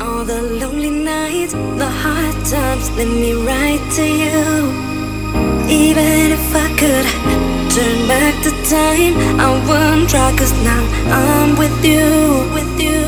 All the lonely nights, the hard times, let me write to you. Even if I could turn back the time, I wouldn't try, cause now I'm with you, with you.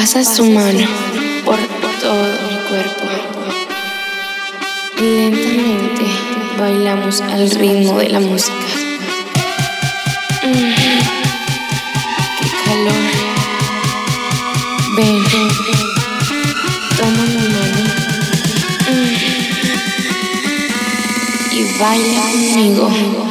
Pasa su mano por todo mi cuerpo. Lentamente bailamos al ritmo de la música. Mm, ¡Qué calor! Ven, toma mi mano mm, y baila conmigo.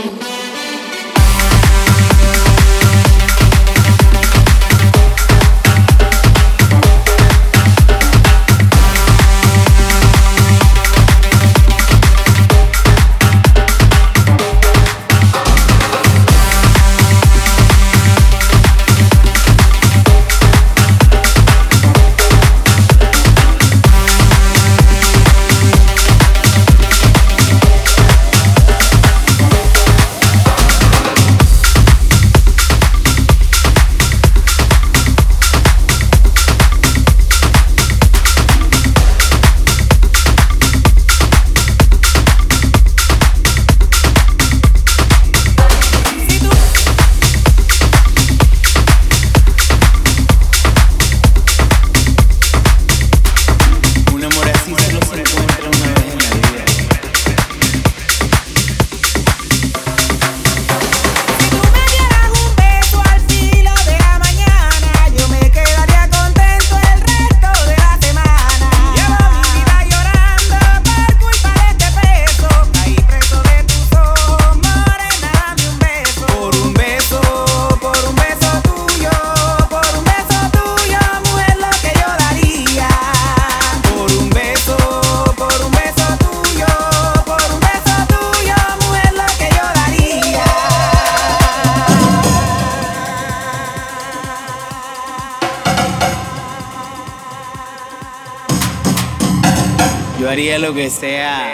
Lo que sea.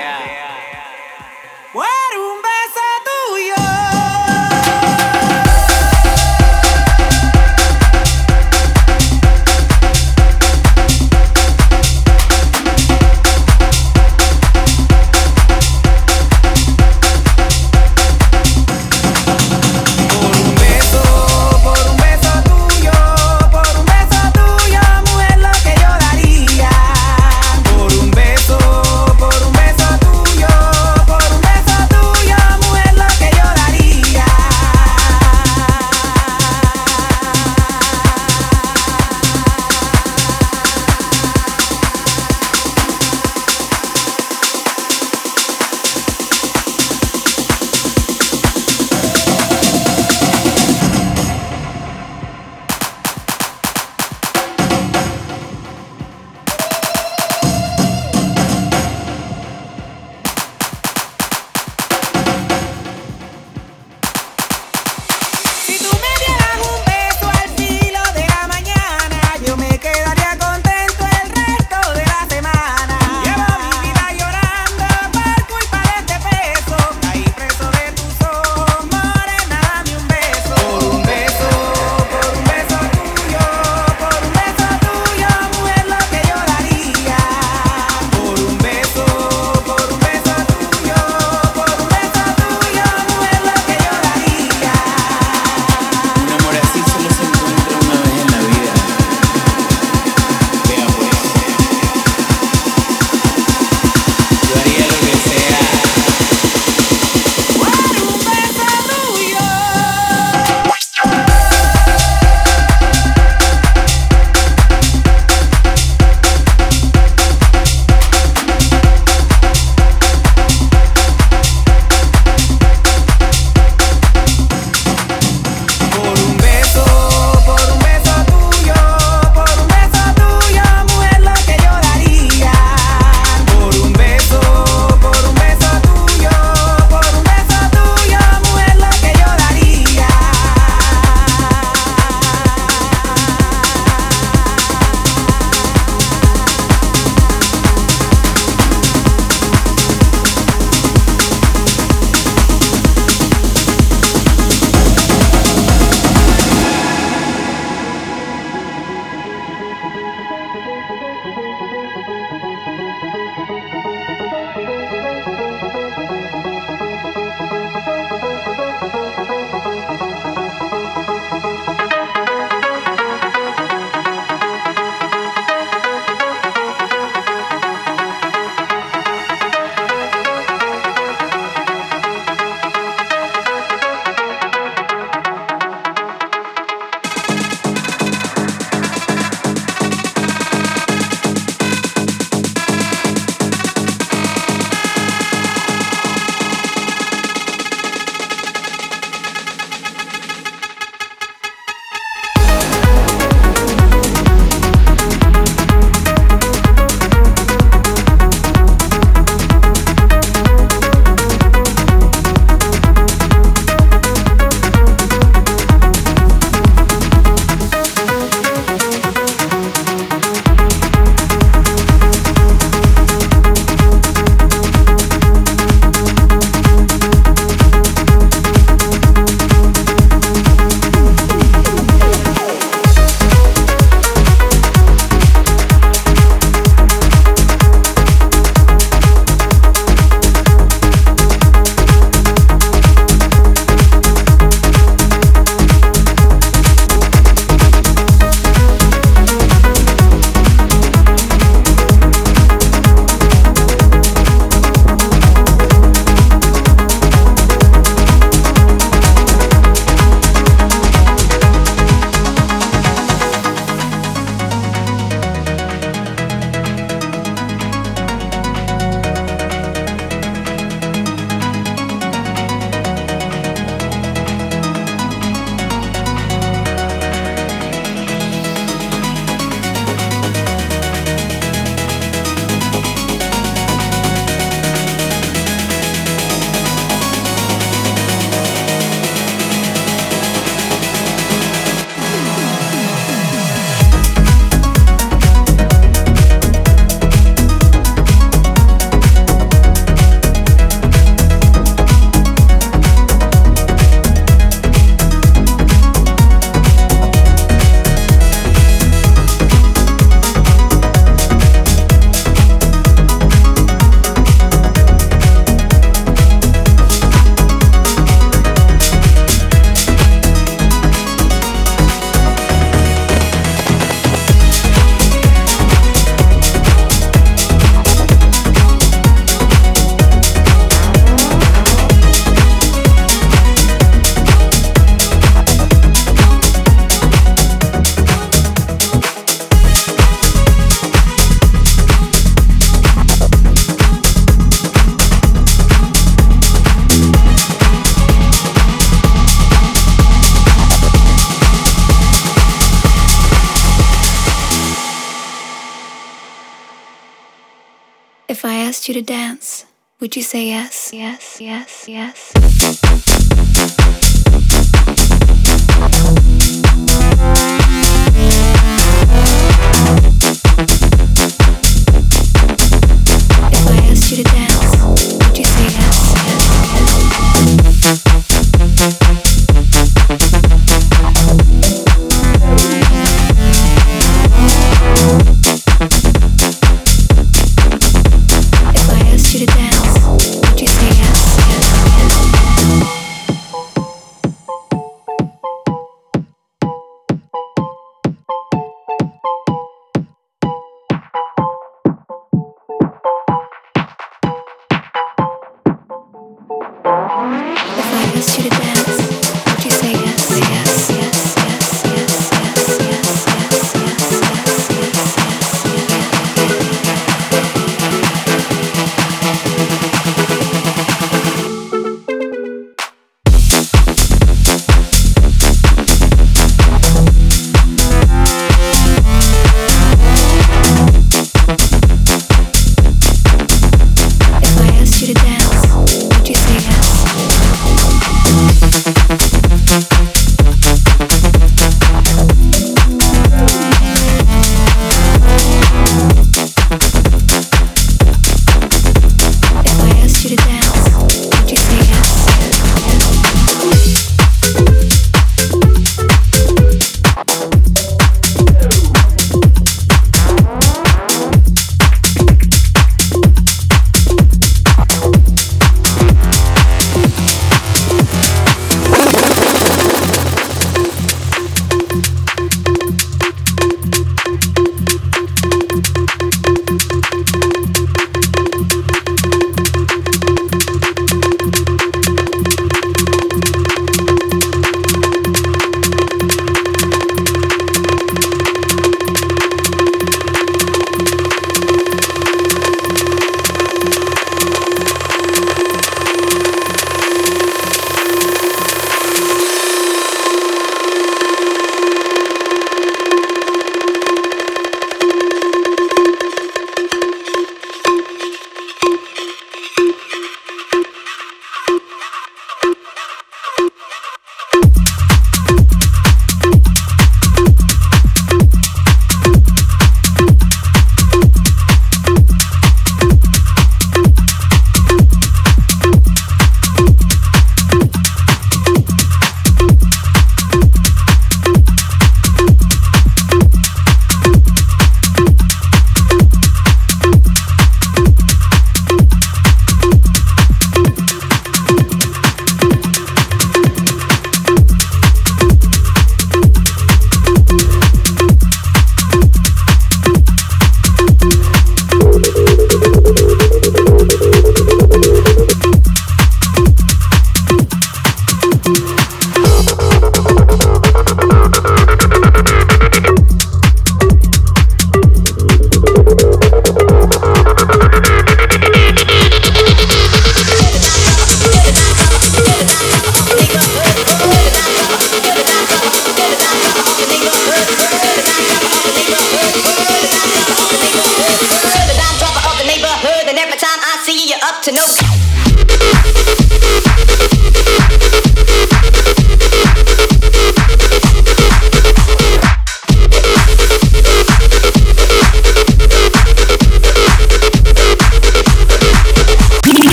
Asked you to dance, would you say yes? Yes, yes, yes.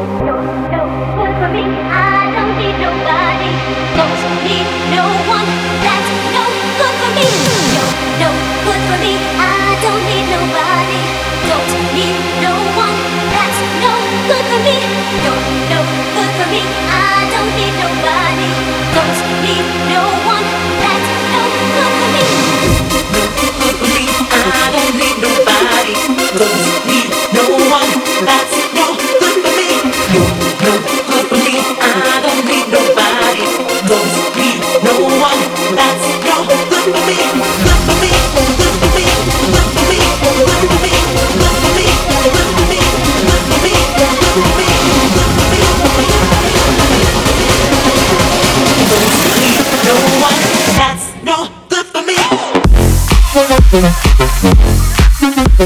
no, no, no, for me. I